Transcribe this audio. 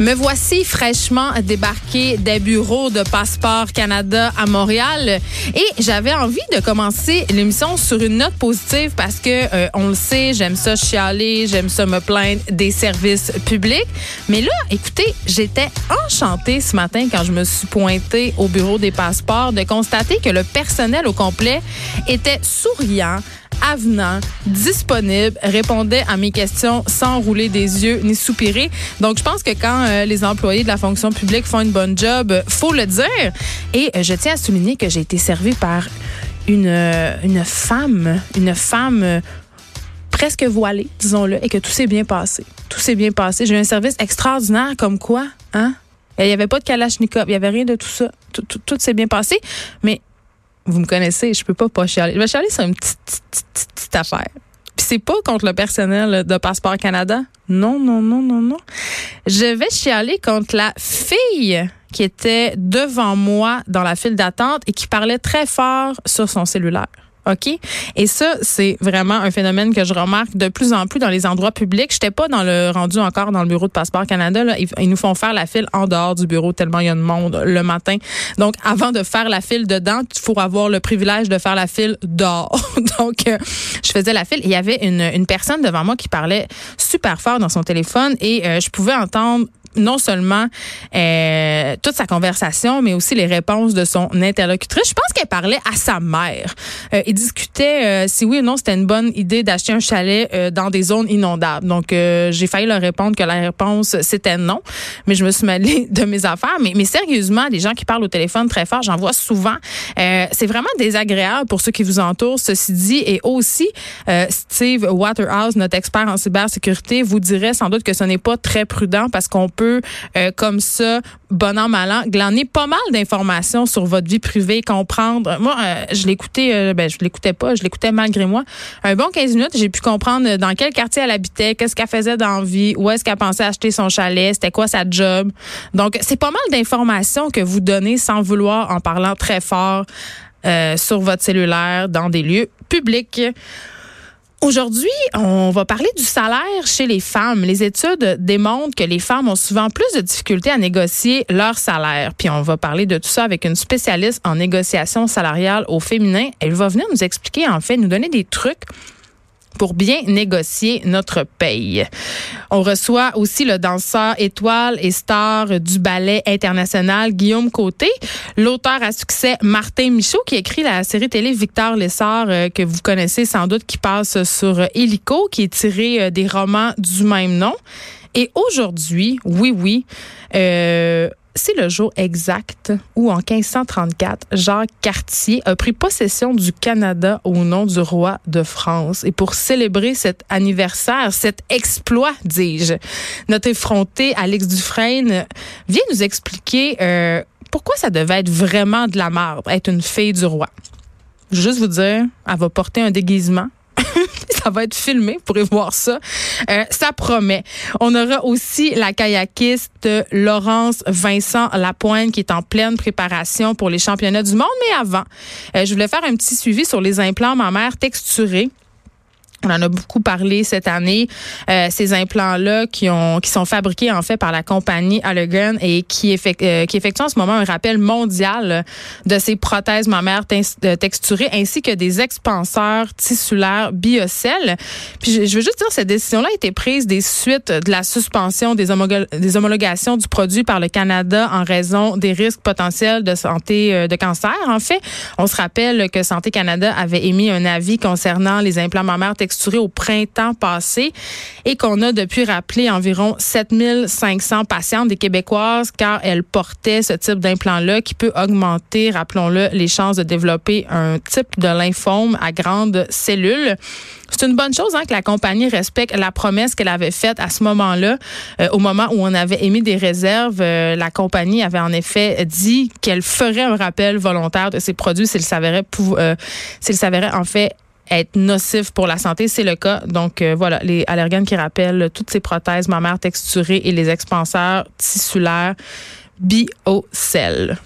Me voici fraîchement débarqué des bureaux de Passeport Canada à Montréal et j'avais envie de commencer l'émission sur une note positive parce que euh, on le sait, j'aime ça chialer, j'aime ça me plaindre des services publics. Mais là, écoutez, j'étais enchantée ce matin quand je me suis pointée au bureau des passeports de constater que le personnel au complet était souriant, avenant, disponible, répondait à mes questions sans rouler des yeux ni soupirer. Donc, je pense que quand euh, les employés de la fonction publique font une bonne job, euh, faut le dire. Et euh, je tiens à souligner que j'ai été servie par une, une femme, une femme presque voilée, disons-le, et que tout s'est bien passé. Tout s'est bien passé. J'ai eu un service extraordinaire comme quoi, hein? Il n'y avait pas de kalachnikov, il n'y avait rien de tout ça. Tout, tout, tout s'est bien passé. Mais vous me connaissez, je peux pas pas chialer. Je vais chialer sur une petite, petite, petite, petite affaire. Puis c'est pas contre le personnel de Passeport Canada. Non, non, non, non, non. Je vais chialer contre la fille qui était devant moi dans la file d'attente et qui parlait très fort sur son cellulaire. OK? Et ça, c'est vraiment un phénomène que je remarque de plus en plus dans les endroits publics. J'étais pas dans le rendu encore dans le bureau de Passeport Canada. Ils, nous font faire la file en dehors du bureau tellement il y a de monde le matin. Donc, avant de faire la file dedans, il faut avoir le privilège de faire la file dehors. Donc, euh, je faisais la file. Il y avait une, une personne devant moi qui parlait super fort dans son téléphone et euh, je pouvais entendre non seulement euh, toute sa conversation, mais aussi les réponses de son interlocutrice. Je pense qu'elle parlait à sa mère. Euh, il discutait euh, si oui ou non c'était une bonne idée d'acheter un chalet euh, dans des zones inondables. Donc euh, j'ai failli leur répondre que la réponse c'était non, mais je me suis mêlée de mes affaires. Mais, mais sérieusement, les gens qui parlent au téléphone très fort, j'en vois souvent. c'est vraiment désagréable pour ceux qui vous entourent. Ceci dit, et aussi Steve Waterhouse, notre expert en cybersécurité, vous dirait sans doute que ce n'est pas très prudent parce qu'on peut, euh, comme ça, bon an, mal an, glaner pas mal d'informations sur votre vie privée, comprendre. Moi, euh, je l'écoutais, euh, ben, je l'écoutais pas, je l'écoutais malgré moi. Un bon 15 minutes, j'ai pu comprendre dans quel quartier elle habitait, qu'est-ce qu'elle faisait dans la vie, où est-ce qu'elle pensait acheter son chalet, c'était quoi sa job. Donc, c'est pas mal d'informations que vous donnez sans vouloir en parlant très fort sur votre cellulaire dans des lieux publics. Aujourd'hui, on va parler du salaire chez les femmes. Les études démontrent que les femmes ont souvent plus de difficultés à négocier leur salaire. Puis on va parler de tout ça avec une spécialiste en négociation salariale au féminin. Elle va venir nous expliquer, en fait, nous donner des trucs pour bien négocier notre paye. On reçoit aussi le danseur étoile et star du ballet international Guillaume Côté, l'auteur à succès Martin Michaud qui écrit la série télé Victor Lessard euh, que vous connaissez sans doute qui passe sur Helico qui est tiré euh, des romans du même nom. Et aujourd'hui, oui oui, euh, c'est le jour exact où, en 1534, Jacques Cartier a pris possession du Canada au nom du roi de France. Et pour célébrer cet anniversaire, cet exploit, dis-je, notre effronté Alex Dufresne vient nous expliquer euh, pourquoi ça devait être vraiment de la merde, être une fille du roi. Juste vous dire, elle va porter un déguisement ça va être filmé, vous pourrez voir ça. Euh, ça promet. On aura aussi la kayakiste Laurence Vincent Lapointe qui est en pleine préparation pour les championnats du monde. Mais avant, euh, je voulais faire un petit suivi sur les implants mammaires texturés. On en a beaucoup parlé cette année. Euh, ces implants-là qui ont qui sont fabriqués en fait par la compagnie Allergan et qui, effectue, euh, qui effectuent en ce moment un rappel mondial de ces prothèses mammaires euh, texturées ainsi que des expanseurs tissulaires biocell. Puis je, je, veux juste dire cette décision-là a été prise des suites de la suspension des, des homologations du produit par le Canada en raison des risques potentiels de santé euh, de cancer. En fait, on se rappelle que Santé Canada avait émis un avis concernant les implants mammaires au printemps passé et qu'on a depuis rappelé environ 7500 patientes des Québécoises car elles portaient ce type d'implant-là qui peut augmenter, rappelons-le, les chances de développer un type de lymphome à grandes cellules. C'est une bonne chose hein, que la compagnie respecte la promesse qu'elle avait faite à ce moment-là. Euh, au moment où on avait émis des réserves, euh, la compagnie avait en effet dit qu'elle ferait un rappel volontaire de ses produits s'il s'avérait, euh, s'il s'avérait en fait être nocif pour la santé. C'est le cas. Donc euh, voilà, les allergènes qui rappellent toutes ces prothèses mammaires texturées et les expanseurs tissulaires biocell.